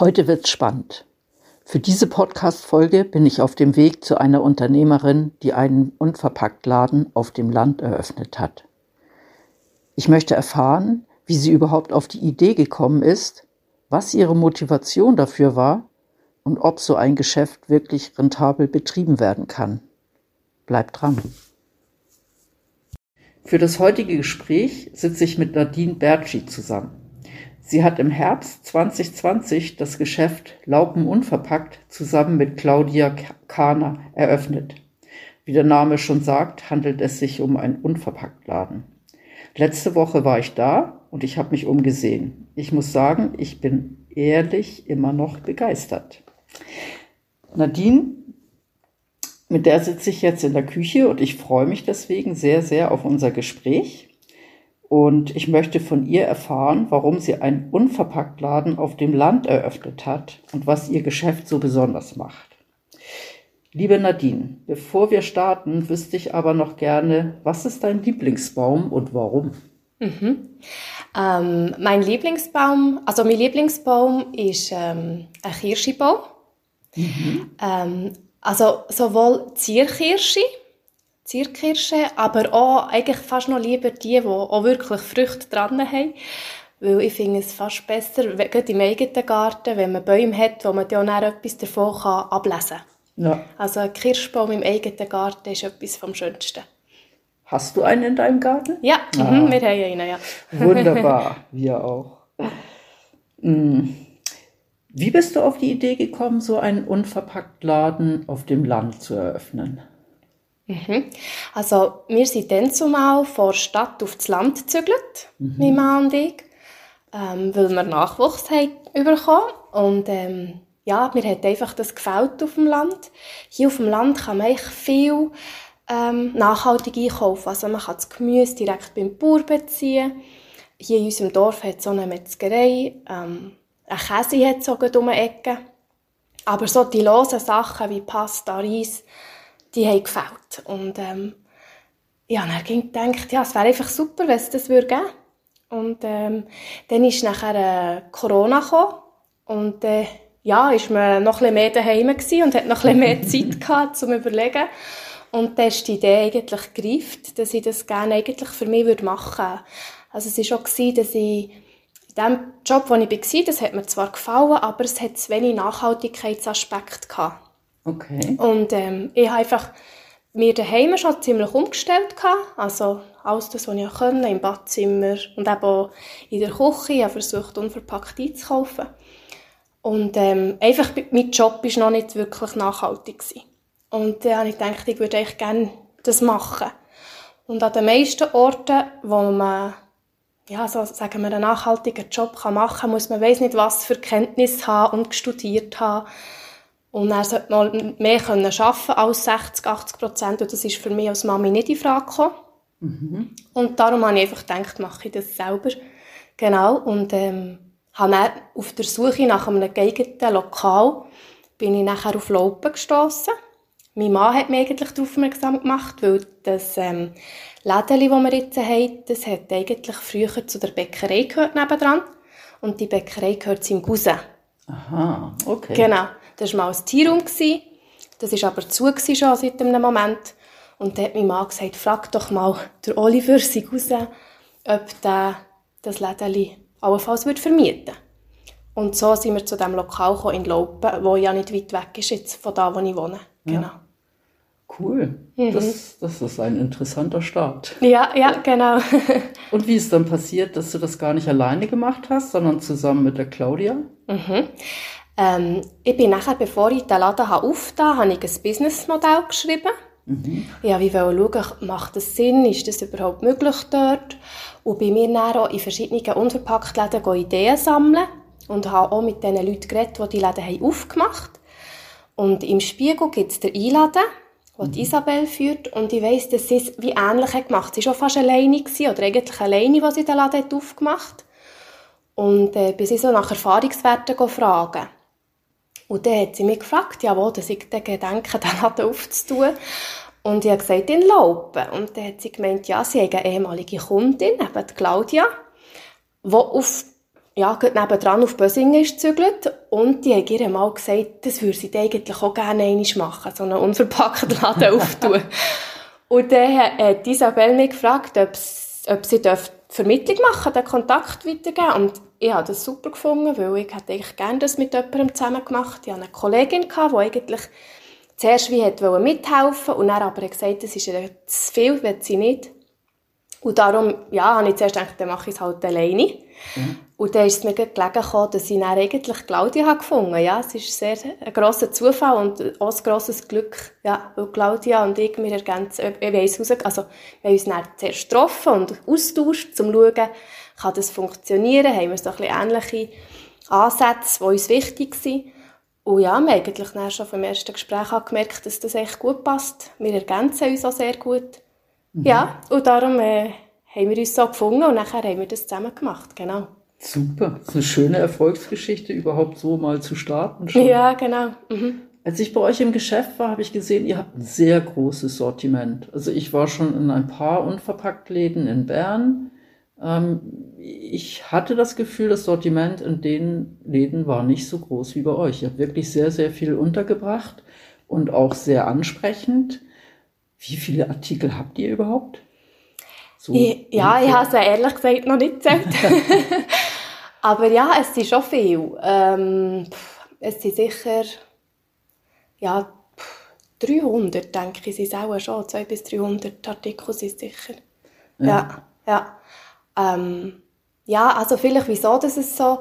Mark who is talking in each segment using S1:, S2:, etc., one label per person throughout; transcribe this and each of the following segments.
S1: Heute wird's spannend. Für diese Podcast-Folge bin ich auf dem Weg zu einer Unternehmerin, die einen Unverpacktladen auf dem Land eröffnet hat. Ich möchte erfahren, wie sie überhaupt auf die Idee gekommen ist, was ihre Motivation dafür war und ob so ein Geschäft wirklich rentabel betrieben werden kann. Bleibt dran. Für das heutige Gespräch sitze ich mit Nadine Bertschi zusammen. Sie hat im Herbst 2020 das Geschäft Laupen unverpackt zusammen mit Claudia Kahner eröffnet. Wie der Name schon sagt, handelt es sich um einen Unverpacktladen. Letzte Woche war ich da und ich habe mich umgesehen. Ich muss sagen, ich bin ehrlich immer noch begeistert. Nadine, mit der sitze ich jetzt in der Küche und ich freue mich deswegen sehr, sehr auf unser Gespräch. Und ich möchte von ihr erfahren, warum sie einen Unverpacktladen auf dem Land eröffnet hat und was ihr Geschäft so besonders macht. Liebe Nadine, bevor wir starten, wüsste ich aber noch gerne, was ist dein Lieblingsbaum und warum?
S2: Mhm. Ähm, mein Lieblingsbaum, also mein Lieblingsbaum ist ähm, ein Kirschbaum. Mhm. Ähm, also sowohl Zierkirsche, Zierkirsche, aber auch eigentlich fast noch lieber die, die auch wirklich Früchte dran haben. Weil ich finde es fast besser, gerade im eigenen Garten, wenn man Bäume hat, wo man dann auch etwas davon kann ablesen kann. Ja. Also ein Kirschbaum im eigenen Garten ist etwas vom Schönsten.
S1: Hast du einen in deinem Garten?
S2: Ja, ah. mhm, wir haben einen, ja.
S1: Wunderbar, wir auch. Hm. Wie bist du auf die Idee gekommen, so einen Unverpacktladen auf dem Land zu eröffnen?
S2: Mhm. Also wir sind dann zumal von der Stadt auf das Land gezügelt, mhm. mein Mann und ich, ähm, weil wir Nachwuchs haben bekommen und ähm, ja, mir hat einfach das gefällt auf dem Land. Hier auf dem Land kann man echt viel ähm, nachhaltig einkaufen. Also man kann das Gemüse direkt beim Bauer beziehen. Hier in unserem Dorf hat es so eine Metzgerei, ähm, ein Käse hat es um die Ecke. Aber so die losen Sachen wie Pasta, Reis, die haben gefällt. Und ähm, ja, dann ging gedacht, ja, es wäre einfach super, wenn es das würde geben. Und ähm, dann ist nachher äh, Corona gekommen und äh, ja, ist man noch ein bisschen mehr daheim und hat noch ein bisschen mehr Zeit gehabt zum Überlegen. Und dann ist die Idee eigentlich gereift, dass ich das gerne eigentlich für mich machen würde. Also es war auch, dass ich in dem Job, wo ich war, das hat mir zwar gefallen, aber es hat zu wenig Nachhaltigkeitsaspekte gehabt.
S1: Okay.
S2: Und ähm, ich habe einfach mir daheim schon ziemlich umgestellt gehabt. Also alles das, was ich konnte, im Badzimmer und eben auch in der Küche. Ich habe versucht, unverpackt einzukaufen. Und ähm, einfach, mein Job war noch nicht wirklich nachhaltig. Gewesen. Und dann habe ich gedacht, ich würde eigentlich gerne das machen. Und an den meisten Orten, wo man ja, so sagen wir, einen nachhaltigen Job machen kann, muss man weiss nicht, was für Kenntnisse haben und studiert haben. Und er sollte mal mehr können arbeiten als 60, 80 Prozent. Und das ist für mich als Mami nicht in Frage gekommen. Mhm. Und darum habe ich einfach gedacht, mache ich das selber. Genau. Und ähm, habe dann auf der Suche nach einem geeigneten Lokal bin ich nachher auf Laupen gestoßen. Mein Mann hat mich eigentlich darauf aufmerksam gemacht, weil das ähm, Läden, das wir jetzt haben, das hat eigentlich früher zu der Bäckerei gehört nebendran. Und die Bäckerei gehört seinem Cousin.
S1: Aha, okay.
S2: Genau. Das war mal ein Tierraum. Das war aber zu schon seit einem Moment. Und dann hat mein Mann gesagt, frag doch mal der Oliver, sein Cousin, ob der das Läden allenfalls vermieten würde. Und so sind wir zu dem Lokal in Laupen, das ja nicht weit weg ist jetzt von da, wo ich wohne. Genau. Ja.
S1: Cool. Mhm. Das, das ist ein interessanter Start.
S2: Ja, ja, genau.
S1: Und wie ist dann passiert, dass du das gar nicht alleine gemacht hast, sondern zusammen mit der Claudia?
S2: Mhm. Ähm, ich bin nachher, bevor ich den Laden aufgetan habe, habe ich ein Businessmodell geschrieben. Mhm. Ja, wie schauen, macht das Sinn? Ist das überhaupt möglich dort? Und bei mir dann auch in verschiedenen Unverpacktläden Ideen sammeln. und habe auch mit den Leuten geredet, die die Läden haben aufgemacht haben. Und im Spiegel gibt es den Einladen, den die Isabel führt. Und ich weiss, dass sie es wie ähnlich hat gemacht. Sie war auch fast alleine, gewesen, oder eigentlich alleine, als sie den Laden hat aufgemacht hat. Und äh, bis ich so nach Erfahrungswerten fragen. Und dann hat sie mich gefragt, ja, wo dass ich den Gedanken, den Laden aufzutun. Und ich habe gesagt, in Laupen. Und dann hat sie gemeint, ja, sie hat eine ehemalige Kundin, eben Claudia, die auf ja, nebenan auf Bösingen ist gezügelt und die hat ihr mal gesagt, das würde sie eigentlich auch gerne einmal machen, so einen unverpackten Laden auftun. und dann hat Isabel mich gefragt, ob, ob sie Vermittlung machen den Kontakt weitergeben und ich habe das super gefunden, weil ich hätte eigentlich gerne das mit jemandem zusammen gemacht. Ich hatte eine Kollegin, die eigentlich zuerst wie mithelfen wollte und dann aber gesagt, das ist ihr zu viel, will sie nicht. Und darum, ja, habe ich zuerst gedacht, dann mache ich es halt alleine. Mhm. Und dann ist es mir gelegen gekommen, dass ich dann eigentlich Claudia habe gefunden Ja, es ist sehr ein grosser Zufall und auch ein grosses Glück, ja, weil Claudia und ich, wir ergänzen, ich weiss raus, also wir haben uns dann zuerst getroffen und austauscht, um zu schauen, kann das funktionieren, haben wir so ein bisschen ähnliche Ansätze, die uns wichtig sind. Und ja, wir haben eigentlich dann schon vom ersten Gespräch gemerkt, dass das echt gut passt. Wir ergänzen uns auch sehr gut. Mhm. Ja, und darum äh, haben wir uns so gefunden und nachher haben wir das zusammen gemacht, genau.
S1: Super, das ist eine schöne Erfolgsgeschichte, überhaupt so mal zu starten. Schon.
S2: Ja, genau. Mhm.
S1: Als ich bei euch im Geschäft war, habe ich gesehen, ihr habt ein sehr großes Sortiment. Also ich war schon in ein paar Unverpacktläden in Bern. Ähm, ich hatte das Gefühl, das Sortiment in den Läden war nicht so groß wie bei euch. Ihr habt wirklich sehr, sehr viel untergebracht und auch sehr ansprechend. Wie viele Artikel habt ihr überhaupt?
S2: So ja, ich habe es ehrlich gesagt noch nicht gezählt. Aber ja, es sind schon viel. Ähm, es sind sicher ja, 300, denke ich, sind es auch schon. 200 bis 300 Artikel sind sicher. Ja, ja. Ja, ähm, ja also vielleicht wieso, dass es so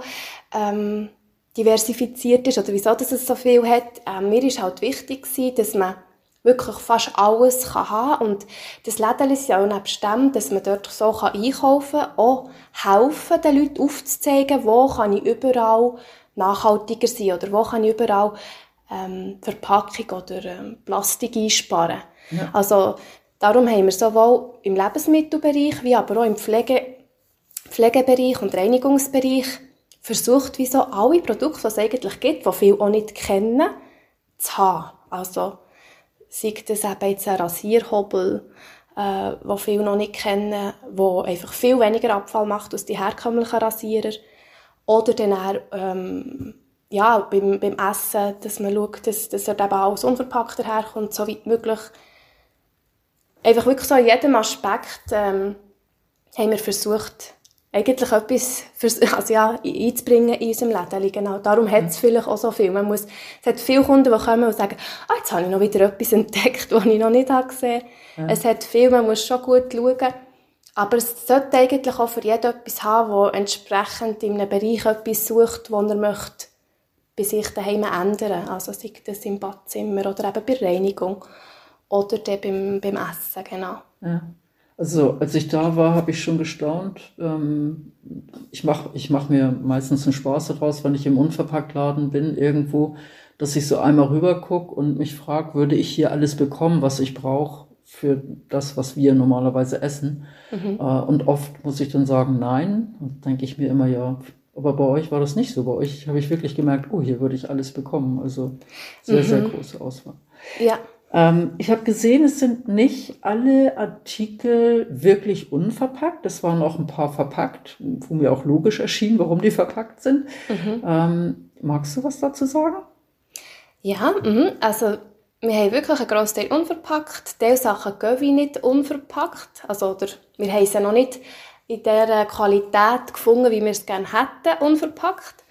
S2: ähm, diversifiziert ist oder wieso, dass es so viel hat. Ähm, mir ist halt wichtig gewesen, dass man wirklich fast alles kann haben Und das Läden ist ja auch nebst dem, dass man dort so kann einkaufen kann, auch helfen, den Leuten aufzuzeigen, wo kann ich überall nachhaltiger sein oder wo kann ich überall ähm, Verpackung oder ähm, Plastik einsparen. Ja. Also darum haben wir sowohl im Lebensmittelbereich wie aber auch im Pflege Pflegebereich und Reinigungsbereich versucht, wie so alle Produkte, die es eigentlich gibt, die viele auch nicht kennen, zu haben. Also sei das eben jetzt ein Rasierhobel, äh, wo viele noch nicht kennen, wo einfach viel weniger Abfall macht als die herkömmlichen Rasierer. Oder dann auch, ähm, ja, beim, beim Essen, dass man schaut, dass, dass er eben alles unverpackt herkommt, so weit möglich. Einfach wirklich so in jedem Aspekt ähm, haben wir versucht, eigentlich etwas für, also ja, einzubringen in unserem Leben. Genau. Darum hat es vielleicht auch so viel. Man muss, es hat viele Kunden, die kommen und sagen, ah, jetzt habe ich noch wieder etwas entdeckt, was ich noch nicht gesehen habe. Ja. Es hat viel, man muss schon gut schauen. Aber es sollte eigentlich auch für jeden etwas haben, der entsprechend in einem Bereich etwas sucht, wo er möchte bei sich daheim ändern. Also sei das im Badzimmer oder eben bei Reinigung oder dann beim, beim Essen, genau.
S1: Ja. Also als ich da war, habe ich schon gestaunt. Ähm, ich mache ich mach mir meistens einen Spaß daraus, wenn ich im Unverpacktladen bin irgendwo, dass ich so einmal rüber gucke und mich frage, würde ich hier alles bekommen, was ich brauche für das, was wir normalerweise essen? Mhm. Äh, und oft muss ich dann sagen, nein. Und denke ich mir immer, ja, aber bei euch war das nicht so. Bei euch habe ich wirklich gemerkt, oh, hier würde ich alles bekommen. Also sehr, mhm. sehr große Auswahl.
S2: Ja.
S1: Ähm, ich habe gesehen, es sind nicht alle Artikel wirklich unverpackt. Es waren auch ein paar verpackt, wo mir auch logisch erschien, warum die verpackt sind. Mhm. Ähm, magst du was dazu sagen?
S2: Ja, mh. also wir haben wirklich einen grossen Teil unverpackt. Teil Sachen gehen wir nicht unverpackt. Also, oder wir haben sie noch nicht in der Qualität gefunden, wie wir es gerne hätten, unverpackt.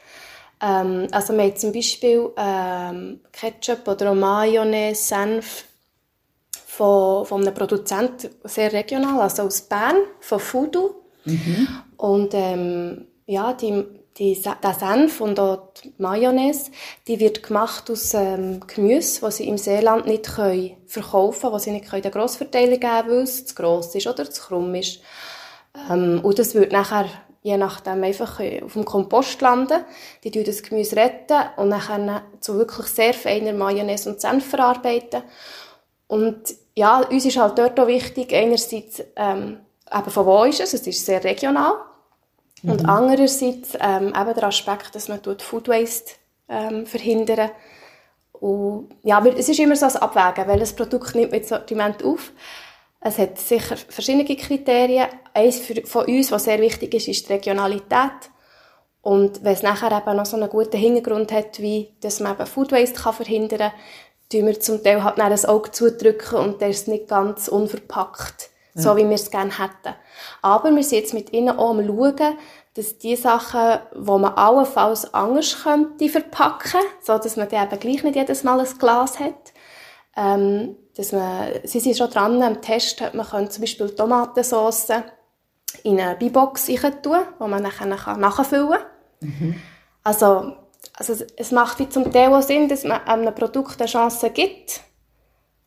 S2: Ähm, also wir haben zum Beispiel ähm, Ketchup oder Mayonnaise, Senf von, von einem Produzent, sehr regional, also aus Bern, von Fudu. Mhm. Und ähm, ja, die, die, der Senf und auch die Mayonnaise, die wird gemacht aus ähm, Gemüse, das sie im Seeland nicht können verkaufen können, das sie nicht können den Grossverteiler geben können, weil es zu gross ist oder zu krumm ist. Ähm, und das wird nachher je nachdem einfach auf dem Kompost landen. Die tun das Gemüse retten und dann zu wirklich sehr feiner Mayonnaise und Senf verarbeiten. Und ja, uns ist halt dort auch wichtig, einerseits ähm, eben von wo ist es, es ist sehr regional. Mhm. Und andererseits ähm, eben der Aspekt, dass man Food Waste ähm, verhindern und ja, es ist immer so ein Abwägen, welches Produkt nimmt man ins Sortiment auf. Es hat sicher verschiedene Kriterien. Eines von uns, was sehr wichtig ist, ist die Regionalität. Und wenn es nachher eben noch so einen guten Hintergrund hat, wie dass man eben Food Waste kann verhindern kann, tun wir zum Teil halt ein Auge zudrücken und der ist nicht ganz unverpackt, ja. so wie wir es gerne hätten. Aber wir sind jetzt mit ihnen auch am schauen, dass die Sachen, die man allenfalls anders könnte verpacken, so dass man dann eben gleich nicht jedes Mal ein Glas hat, ähm, dass man, sie sind schon dran, am Test hat man kann zum Beispiel Tomatensauce in eine Bibox tun, wo man nachher nachfüllen kann. Mhm. Also, also es macht wie zum Teil auch Sinn, dass man einem Produkt eine Chance gibt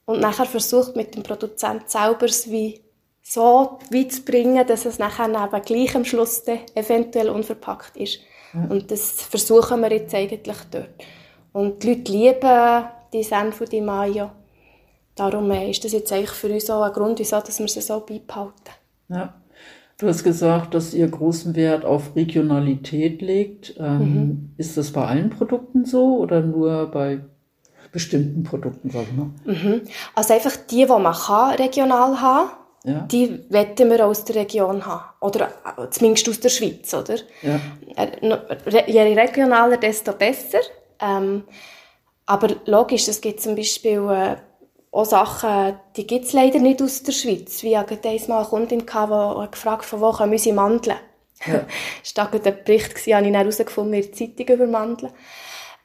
S2: und nachher versucht mit dem Produzent selber wie so weit zu bringen, dass es nachher eben gleich am Schluss eventuell unverpackt ist. Mhm. Und das versuchen wir jetzt eigentlich dort. Und die Leute lieben die Senf und die Mayo. Darum äh, ist das jetzt eigentlich für uns auch ein Grund, wieso dass wir sie so beibehalten.
S1: Ja. Du hast gesagt, dass ihr großen Wert auf Regionalität legt. Ähm, mhm. Ist das bei allen Produkten so oder nur bei bestimmten Produkten, sag ich mal?
S2: Mhm. Also einfach die, die man kann, regional haben, ja. die wetten wir aus der Region haben. Oder äh, zumindest aus der Schweiz, oder? Ja. Äh, je regionaler, desto besser. Ähm, aber logisch, es gibt zum Beispiel auch Sachen, die gibt es leider nicht aus der Schweiz. Wie ich einmal eine Kundin hatte, die gefragt von wo kommen unsere Mandeln? Ja. das war ein Bericht, den ich herausgefunden in der Zeitung über Mandeln.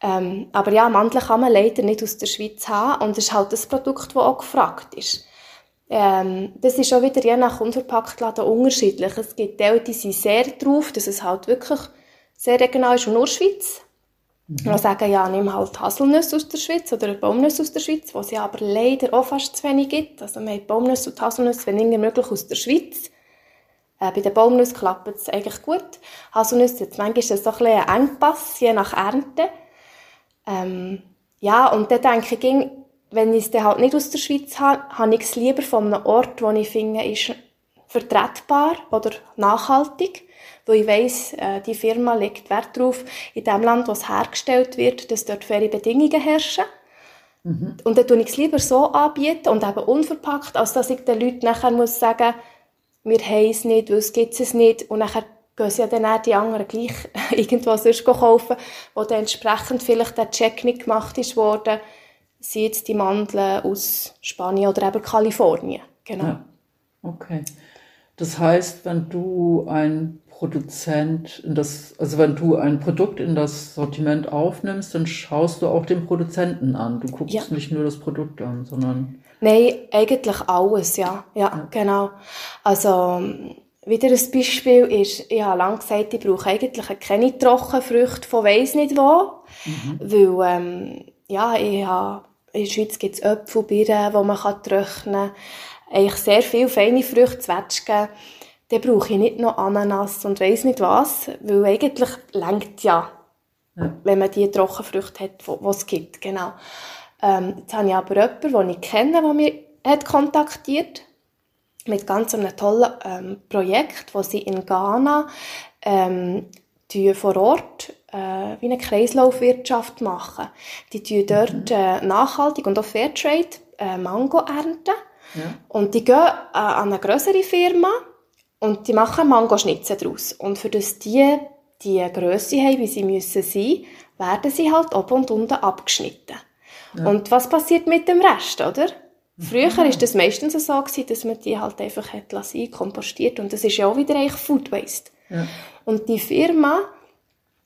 S2: Ähm, aber ja, Mandeln kann man leider nicht aus der Schweiz haben und es ist halt das Produkt, das auch gefragt ist. Ähm, das ist auch wieder je nach Unverpacktladen unterschiedlich. Es gibt Leute, die sind sehr drauf, dass es halt wirklich sehr regional ist und nur Schweiz. Mhm. Und sagen, ja, nimm halt Haselnüsse aus der Schweiz oder Baumnüsse aus der Schweiz, was es aber leider auch fast zu wenig gibt. Also wir haben Baumnüsse und Haselnüsse, wenn irgendwie möglich, aus der Schweiz. Äh, bei den Baumnüssen klappt es eigentlich gut. Haselnüsse, jetzt manchmal ist das so ein, ein Engpass, je nach Ernte. Ähm, ja, und dann denke ich, wenn ich es halt nicht aus der Schweiz habe, habe ich es lieber von einem Ort, wo ich finde, ist vertretbar oder nachhaltig weil ich weiss, äh, die Firma legt Wert darauf, in dem Land, wo es hergestellt wird, dass dort faire Bedingungen herrschen. Mhm. Und dann tue ich es lieber so anbieten und eben unverpackt, als dass ich den Leuten nachher muss sagen, wir haben es nicht, weil es gibt es nicht und nachher gehen sie ja dann auch die anderen gleich irgendwo sonst kaufen, wo dann entsprechend vielleicht der Check nicht gemacht ist worden, sind jetzt die Mandeln aus Spanien oder eben Kalifornien. Genau. Ja.
S1: Okay. Das heißt, wenn du ein Produzent in das, also wenn du ein Produkt in das Sortiment aufnimmst, dann schaust du auch den Produzenten an. Du guckst ja. nicht nur das Produkt an, sondern.
S2: Nein, eigentlich alles, ja. Ja, ja. genau. Also, wieder ein Beispiel ist, ich habe lange gesagt, ich brauche eigentlich keine Trockenfrüchte von weiss nicht wo, mhm. weil, ähm, ja, ich habe, in der Schweiz gibt es Äpfel, Birnen, die man trocknen kann. Eigentlich sehr viele feine Früchte, Zwetschgen dann brauche ich nicht noch Ananas und weiss nicht was, weil eigentlich lenkt ja, ja, wenn man die Trockenfrüchte hat, die es gibt, genau. Ähm, jetzt habe ich aber jemanden, den ich kenne, der mich hat kontaktiert mit ganz einem tollen ähm, Projekt, wo sie in Ghana ähm, vor Ort äh, wie eine Kreislaufwirtschaft machen. Die tun dort mhm. äh, nachhaltig und auch Fairtrade äh, Mango ernten. Ja. Und die gehen äh, an eine größere Firma, und die machen Mangoschnitzel daraus. Und für das die die Größe haben, wie sie müssen sein, werden sie halt oben und unten abgeschnitten. Ja. Und was passiert mit dem Rest, oder? Früher war das meistens so, gewesen, dass man die halt einfach hat lassen, kompostiert. Und das ist ja auch wieder eigentlich Food Waste. Ja. Und die Firma,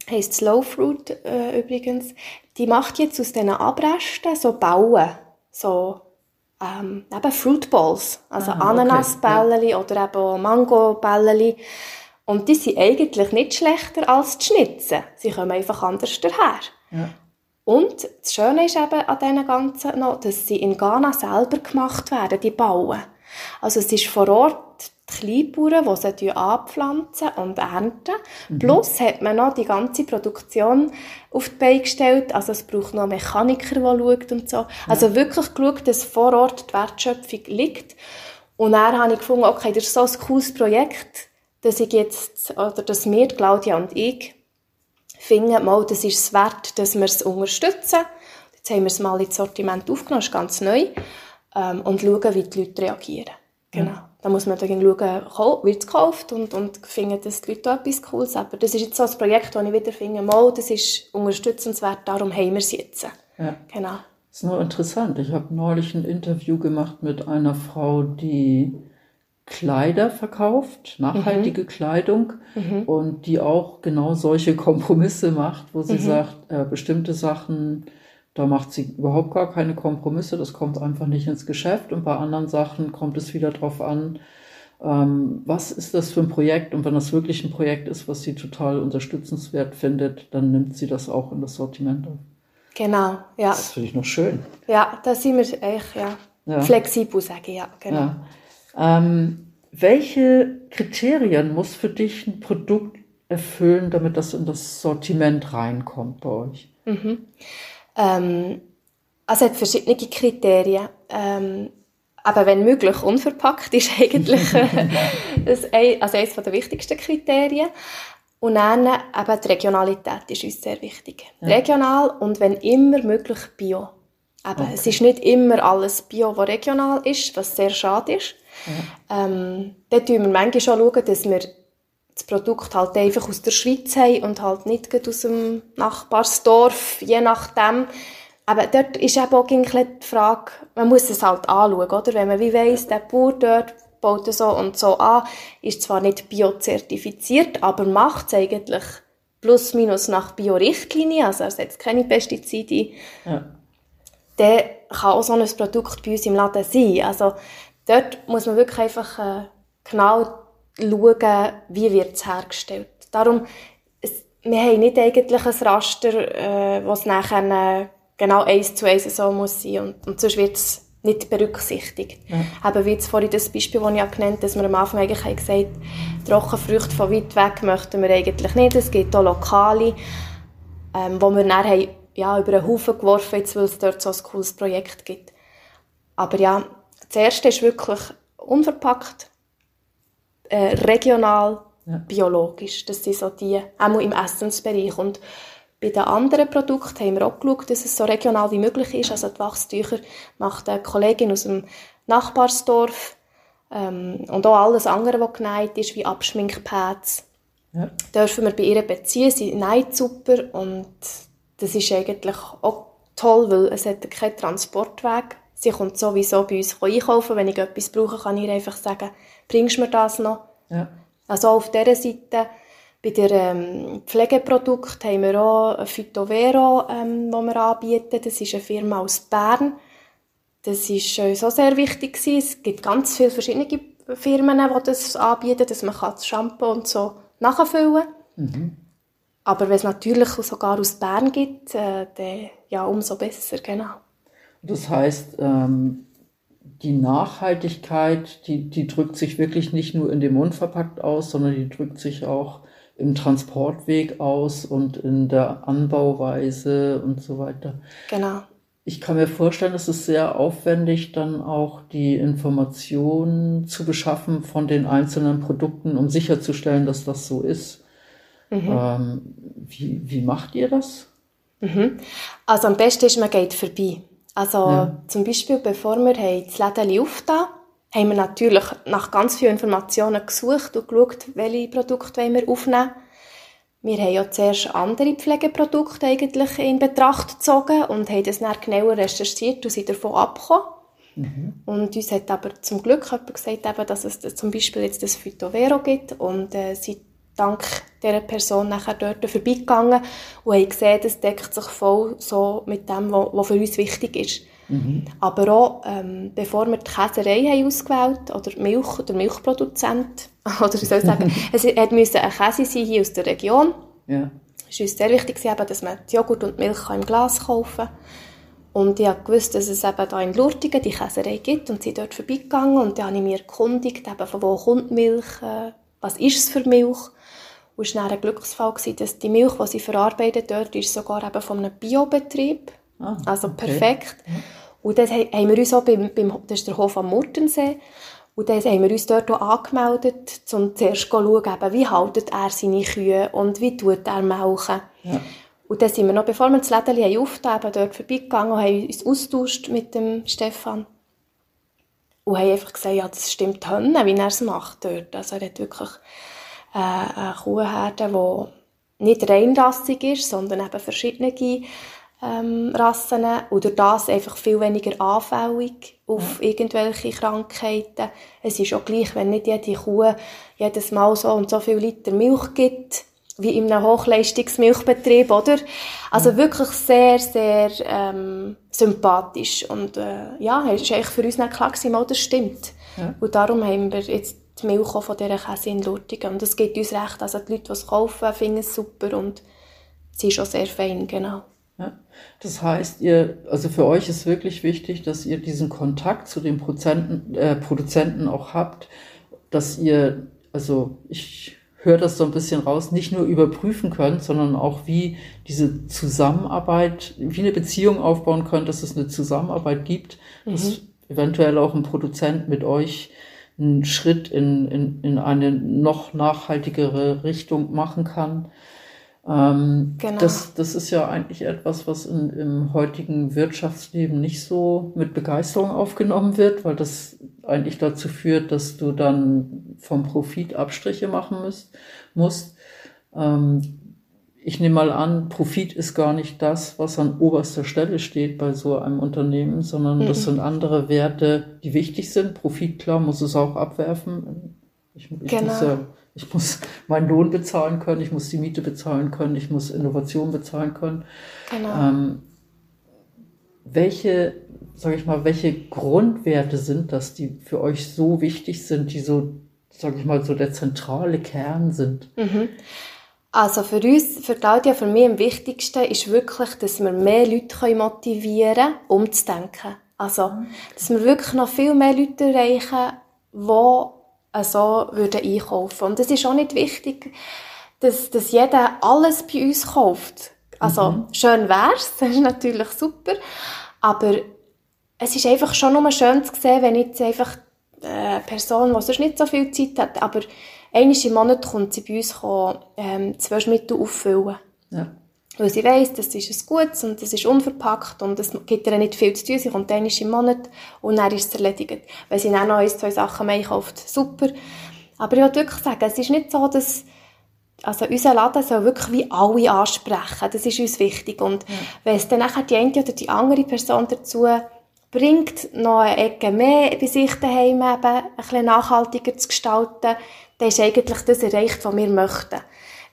S2: heisst Slow Fruit äh, übrigens, die macht jetzt aus diesen Abresten so Bauen. So ähm, eben Fruitballs, also Aha, Ananasbällchen okay. oder eben Mangobällchen. Und die sind eigentlich nicht schlechter als die Schnitzen. Sie kommen einfach anders daher. Ja. Und das Schöne ist eben an diesen ganzen noch, dass sie in Ghana selber gemacht werden, die Bauen. Also es ist vor Ort die Kleinbauern, die sie anpflanzen und ernten. Mhm. Plus hat man noch die ganze Produktion auf die Beine gestellt. Also es braucht noch einen Mechaniker, der schaut und so. Ja. Also wirklich geschaut, dass vor Ort die Wertschöpfung liegt. Und dann habe ich gefunden, okay, das ist so ein cooles Projekt, dass ich jetzt, oder dass wir, Claudia und ich, finden, mal, das ist es wert, dass wir es unterstützen. Jetzt haben wir es mal ins Sortiment aufgenommen, das ist ganz neu. Ähm, und schauen, wie die Leute reagieren. Genau. Ja. Da muss man dann schauen, wird es gekauft und, und finden, dass die Leute etwas Cooles Aber das ist jetzt so ein Projekt, wo ich wieder finde, mal, das ist unterstützenswert, darum haben wir es jetzt.
S1: Ja. Genau. Das ist nur interessant. Ich habe neulich ein Interview gemacht mit einer Frau, die Kleider verkauft, nachhaltige mhm. Kleidung mhm. und die auch genau solche Kompromisse macht, wo sie mhm. sagt, äh, bestimmte Sachen, da macht sie überhaupt gar keine Kompromisse, das kommt einfach nicht ins Geschäft und bei anderen Sachen kommt es wieder darauf an, ähm, was ist das für ein Projekt und wenn das wirklich ein Projekt ist, was sie total unterstützenswert findet, dann nimmt sie das auch in das Sortiment auf.
S2: Genau, ja.
S1: Das finde ich noch schön.
S2: Ja, da sind wir echt ja, ja. flexibel, sage ich, ja, genau. Ja.
S1: Ähm, welche Kriterien muss für dich ein Produkt erfüllen, damit das in das Sortiment reinkommt bei euch?
S2: Mhm. Ähm, also es hat verschiedene Kriterien. Ähm, aber wenn möglich unverpackt ist eigentlich äh, das ein, also eines der wichtigsten Kriterien. Und dann eben die Regionalität ist uns sehr wichtig. Ja. Regional und wenn immer möglich Bio. Eben, okay. Es ist nicht immer alles Bio, was regional ist, was sehr schade ist. Ja. Ähm, dort schauen wir manchmal schon, schauen, dass wir das Produkt halt einfach aus der Schweiz haben und halt nicht aus dem Nachbarsdorf, je nachdem. Aber dort ist eben auch die Frage, man muss es halt anschauen, oder? Wenn man wie weiss, der Bauer dort baut so und so an, ist zwar nicht biozertifiziert, aber macht es eigentlich plus minus nach Bio-Richtlinie, also er setzt keine Pestizide ja. dann kann auch so ein Produkt bei uns im Laden sein. Also dort muss man wirklich einfach äh, genau schauen, wie wird es hergestellt. Darum, es, wir haben nicht eigentlich ein Raster, äh, was nachher äh, genau eins zu eins so muss sein und, und sonst wird es nicht berücksichtigt. Ja. Eben wie jetzt vorhin das Beispiel, das ich ja genannt habe, dass wir am Anfang eigentlich haben gesagt Trockenfrüchte von weit weg möchten wir eigentlich nicht. Es gibt auch Lokale, ähm, wo wir dann haben, ja, über einen Haufen geworfen jetzt weil es dort so ein cooles Projekt gibt. Aber ja, das erste ist wirklich unverpackt, äh, regional, ja. biologisch. Das sind so die, auch im Essensbereich. Und bei den anderen Produkten haben wir auch geschaut, dass es so regional wie möglich ist. Also die Wachstücher macht eine Kollegin aus dem Nachbarsdorf ähm, und auch alles andere, was geneigt ist, wie Abschminkpads. Ja. Dürfen wir bei ihr beziehen, sie neigt super und das ist eigentlich auch toll, weil es hat keinen Transportweg. Sie kommt sowieso bei uns einkaufen. Wenn ich etwas brauche, kann ich ihr einfach sagen, bringst du mir das noch? Ja. Also auf dieser Seite, bei den ähm, Pflegeprodukten haben wir auch Phytovero, ähm, das wir anbieten. Das ist eine Firma aus Bern. Das war uns auch sehr wichtig. Es gibt ganz viele verschiedene Firmen, die das anbieten, dass man das Shampoo und so nachfüllen kann. Mhm. Aber wenn es natürlich sogar aus Bern gibt, äh, dann ja, umso besser, genau.
S1: Das heißt, ähm, die Nachhaltigkeit, die, die drückt sich wirklich nicht nur in dem Unverpackt aus, sondern die drückt sich auch im Transportweg aus und in der Anbauweise und so weiter.
S2: Genau.
S1: Ich kann mir vorstellen, es ist sehr aufwendig, dann auch die Informationen zu beschaffen von den einzelnen Produkten, um sicherzustellen, dass das so ist. Mhm. Ähm, wie, wie macht ihr das?
S2: Mhm. Also am besten ist, man geht vorbei. Also ja. zum Beispiel, bevor wir das Läden aufgetan haben wir natürlich nach ganz vielen Informationen gesucht und geschaut, welche Produkte wir aufnehmen Wir haben ja zuerst andere Pflegeprodukte eigentlich in Betracht gezogen und haben das dann genauer recherchiert und sind davon abgekommen. Mhm. Und uns hat aber zum Glück jemand gesagt, eben, dass es zum Beispiel jetzt das Phytovero gibt und äh, sie dank dieser Person nachher dort vorbeigegangen und haben gesehen, das deckt sich voll so mit dem, was für uns wichtig ist. Mhm. Aber auch, ähm, bevor wir die Käserei haben ausgewählt oder Milch oder Milchproduzent, oder wie soll ich sagen, es musste ein Käse sein hier aus der Region. Ja. Es war uns sehr wichtig, dass man Joghurt und Milch im Glas kaufen kann. Und ich wusste, dass es eben da in Lurtigen die Käserei gibt und sie dort vorbeigegangen und dann habe ich mich erkundigt, eben, von wo kommt Milch, äh, was ist es für Milch. Und es war ein Glücksfall, gewesen, dass die Milch, die sie verarbeitet dort, ist sogar eben von einem Biobetrieb. Ah, also perfekt. Okay. Und dann haben wir uns auch beim, beim das ist der Hof am Murtensee, und dann haben wir uns dort auch angemeldet, um zuerst zu schauen, wie haltet er seine Kühe und wie tut er melken. Ja. Und dann sind wir noch, bevor wir das Läden auftaben, dort vorbeigegangen und haben uns austauscht mit dem Stefan. Und haben einfach gesagt, ja, das stimmt Hönne, wie er es macht dort. Also er hat wirklich äh, eine Kuhherde, die nicht reinrassig ist, sondern eben verschiedene ähm, Rassen durch das einfach viel weniger anfällig auf ja. irgendwelche Krankheiten. Es ist auch gleich, wenn nicht jede Kuh jedes Mal so und so viel Liter Milch gibt, wie in einem Hochleistungsmilchbetrieb, oder? Also ja. wirklich sehr, sehr ähm, sympathisch und äh, ja, es ist eigentlich für uns nicht klar gewesen, das stimmt. Ja. Und darum haben wir jetzt die Milch von dieser Käse in Lurtigen und das gibt uns recht, also die Leute, die es kaufen, finden es super und sie ist auch sehr fein, genau.
S1: Ja. Das heißt, ihr, also für euch ist wirklich wichtig, dass ihr diesen Kontakt zu den Prozenten, äh, Produzenten auch habt, dass ihr, also ich höre das so ein bisschen raus, nicht nur überprüfen könnt, sondern auch wie diese Zusammenarbeit, wie eine Beziehung aufbauen könnt, dass es eine Zusammenarbeit gibt, mhm. dass eventuell auch ein Produzent mit euch einen Schritt in, in, in eine noch nachhaltigere Richtung machen kann. Ähm, genau. das, das ist ja eigentlich etwas, was in, im heutigen Wirtschaftsleben nicht so mit Begeisterung aufgenommen wird, weil das eigentlich dazu führt, dass du dann vom Profit Abstriche machen müsst, musst. Ähm, ich nehme mal an, Profit ist gar nicht das, was an oberster Stelle steht bei so einem Unternehmen, sondern mhm. das sind andere Werte, die wichtig sind. Profit, klar, muss es auch abwerfen. Ich, ich genau. muss ja ich muss meinen Lohn bezahlen können, ich muss die Miete bezahlen können, ich muss Innovation bezahlen können. Genau. Ähm, welche, sage ich mal, welche Grundwerte sind das, die für euch so wichtig sind, die so, sage ich mal, so der zentrale Kern sind?
S2: Mhm. Also für uns, für Claudia, für mich am wichtigsten ist wirklich, dass wir mehr Leute motivieren können, umzudenken. Also, dass wir wirklich noch viel mehr Leute erreichen, die so würden einkaufen. Und es ist auch nicht wichtig, dass, dass jeder alles bei uns kauft. Also, mhm. schön wär's, das ist natürlich super, aber es ist einfach schon nur schön zu sehen, wenn jetzt einfach eine Person, die sonst nicht so viel Zeit hat, aber einmal im Monat kommt sie bei uns kommen, ähm, zwei Schmittel auffüllen. Ja. Weil sie weiss, das ist ein Gutes und das ist unverpackt und es gibt ihr nicht viel zu tun. Sie kommt einmal im Monat und dann ist es erledigt. Wenn sie dann noch ein, zwei Sachen mehr kauft, super. Aber ich will wirklich sagen, es ist nicht so, dass also unser Laden soll wirklich wie alle ansprechen. Das ist uns wichtig. Und ja. wenn es dann nachher die eine oder die andere Person dazu bringt, noch eine Ecke mehr bei sich daheim eben, ein bisschen nachhaltiger zu gestalten, dann ist eigentlich das erreicht, was wir möchten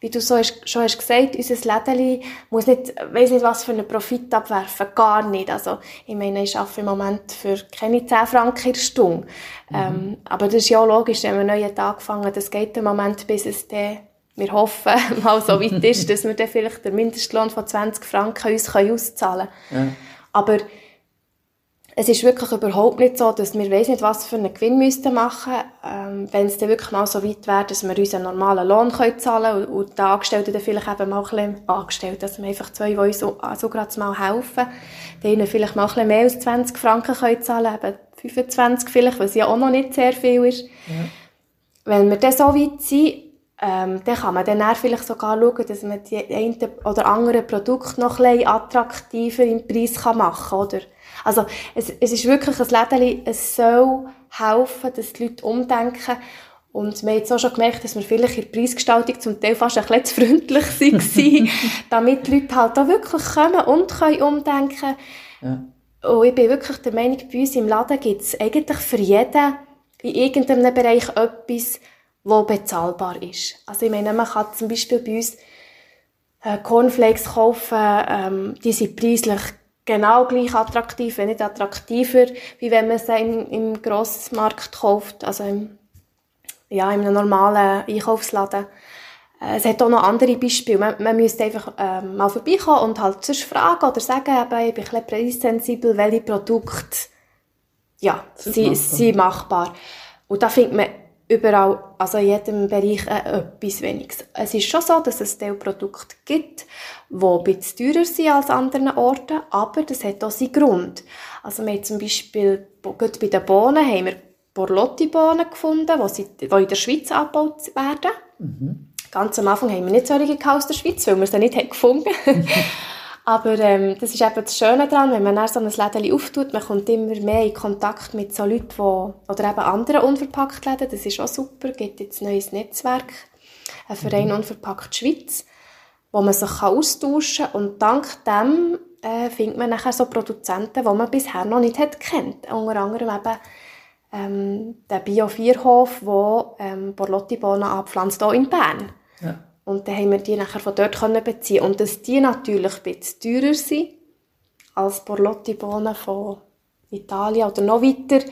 S2: wie du so hast, schon hast gesagt, unser Lädeli muss nicht, weiss nicht was für einen Profit abwerfen, gar nicht. Also, ich meine, ich arbeite im Moment für keine 10 Franken in der Stunde. Mhm. Ähm, aber das ist ja auch logisch, wenn wir neu angefangen das geht im Moment, bis es dann, wir hoffen, mal so weit ist, dass wir dann vielleicht den Mindestlohn von 20 Franken uns auszahlen können. Ja. Aber es ist wirklich überhaupt nicht so, dass wir weiss nicht, was für einen Gewinn müssten machen ähm, wenn es dann wirklich mal so weit wäre, dass wir unseren normalen Lohn können zahlen und, und die Angestellten dann vielleicht eben mal ein bisschen angestellt, dass wir einfach zwei, die uns so, also gerade mal helfen, denen vielleicht mal ein bisschen mehr als 20 Franken können zahlen, eben 25 vielleicht, was ja auch noch nicht sehr viel ist. Ja. Wenn wir dann so weit sind, ähm, dann kann man dann vielleicht sogar schauen, dass man die eine oder andere Produkte noch ein bisschen attraktiver im Preis machen kann, oder? Also, es, es ist wirklich ein Lädeli, es soll helfen, dass die Leute umdenken. Und wir haben jetzt auch schon gemerkt, dass wir vielleicht in der Preisgestaltung zum Teil fast ein bisschen zu freundlich waren, damit die Leute halt auch wirklich kommen und können umdenken ja. Und ich bin wirklich der Meinung, bei uns im Laden gibt es eigentlich für jeden in irgendeinem Bereich etwas, was bezahlbar ist. Also ich meine, man kann zum Beispiel bei uns äh, Cornflakes kaufen, ähm, die sind preislich genau gleich attraktiv, wenn nicht attraktiver, wie wenn man sie im, im Grossmarkt kauft, also im, ja, in einem normalen Einkaufsladen. Äh, es hat auch noch andere Beispiele. Man, man müsste einfach ähm, mal vorbeikommen und halt sonst fragen oder sagen, eben, ich bin ein bisschen preissensibel, welche Produkte ja, sind, sind machbar. Und da findet man überall, also in jedem Bereich äh, etwas Weniges. Es ist schon so, dass es Produkte gibt, die ein bisschen teurer sind als an anderen Orten, aber das hat auch seinen Grund. Also wir haben zum Beispiel, gerade bei den Bohnen haben wir Borlotti-Bohnen gefunden, die, in der Schweiz angebaut werden. Mhm. Ganz am Anfang haben wir nicht solche aus der Schweiz, weil wir sie nicht gefunden haben. Aber ähm, das ist eben das Schöne daran, wenn man dann so ein Läden auftut, man kommt immer mehr in Kontakt mit so Leuten, die, oder eben anderen unverpackt Läden, das ist auch super, es gibt jetzt ein neues Netzwerk, ein Verein mhm. Unverpackt Schweiz, wo man sich austauschen kann und dank dem äh, findet man nachher so Produzenten, die man bisher noch nicht hat kennt. Unter anderem eben ähm, der Bio-4-Hof, der ähm, Borlotti-Bohnen anpflanzt, hier in Bern. Ja. Und dann haben wir die nachher von dort können beziehen. Und dass die natürlich ein bisschen teurer sind als Borlotti-Bohnen von Italien oder noch weiter,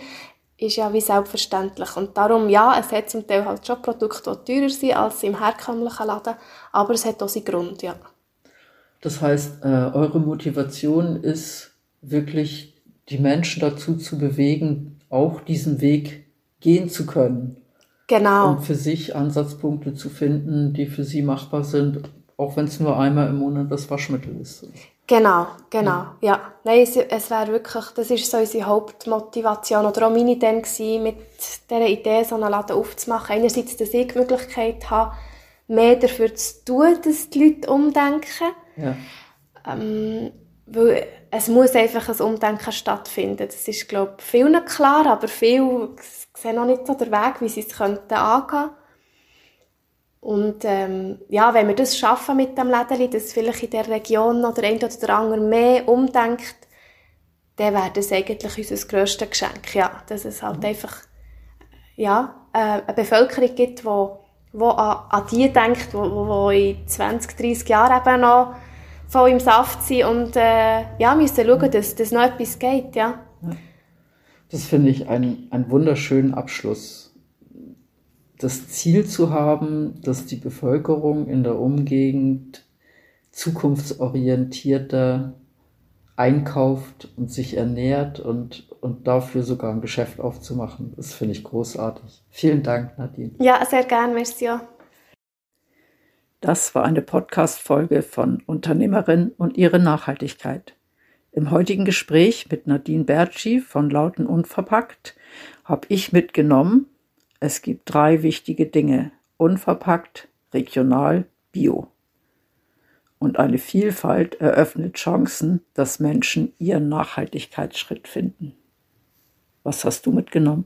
S2: ist ja wie selbstverständlich. Und darum, ja, es hat zum Teil halt schon Produkte, die teurer sind als im herkömmlichen Laden, aber es hat auch seinen Grund, ja.
S1: Das heißt, äh, eure Motivation ist wirklich, die Menschen dazu zu bewegen, auch diesen Weg gehen zu können.
S2: Genau.
S1: Und für sich Ansatzpunkte zu finden, die für sie machbar sind, auch wenn es nur einmal im Monat das Waschmittel ist.
S2: Genau, genau, ja. ja. Nein, es, es wäre wirklich, das ist so unsere Hauptmotivation oder auch meine dann gewesen, mit dieser Idee, so einen Laden aufzumachen. Einerseits, dass ich die Möglichkeit habe, mehr dafür zu tun, dass die Leute umdenken. Ja. Ähm, weil es muss einfach ein Umdenken stattfinden. Das ist, glaube ich, vielen klar, aber viele sehen noch nicht so den Weg, wie sie es könnten angehen. Und ähm, ja, wenn wir das schaffen mit dem Lädeli, dass vielleicht in der Region oder ein oder der andere mehr umdenkt, dann wäre das eigentlich unser grösstes Geschenk. Ja, dass es halt einfach ja, äh, eine Bevölkerung gibt, die wo, wo an, an die denkt, wo, wo in 20, 30 Jahren eben noch voll im Saft sind und äh, ja, müssen schauen, dass, dass noch etwas geht. Ja.
S1: Das finde ich einen, einen wunderschönen Abschluss. Das Ziel zu haben, dass die Bevölkerung in der Umgegend zukunftsorientierter einkauft und sich ernährt und, und dafür sogar ein Geschäft aufzumachen. Das finde ich großartig. Vielen Dank, Nadine.
S2: Ja, sehr gern, merci.
S1: Das war eine Podcast-Folge von Unternehmerin und ihre Nachhaltigkeit. Im heutigen Gespräch mit Nadine Bertschi von Lauten Unverpackt habe ich mitgenommen, es gibt drei wichtige Dinge. Unverpackt, regional, bio. Und eine Vielfalt eröffnet Chancen, dass Menschen ihren Nachhaltigkeitsschritt finden. Was hast du mitgenommen?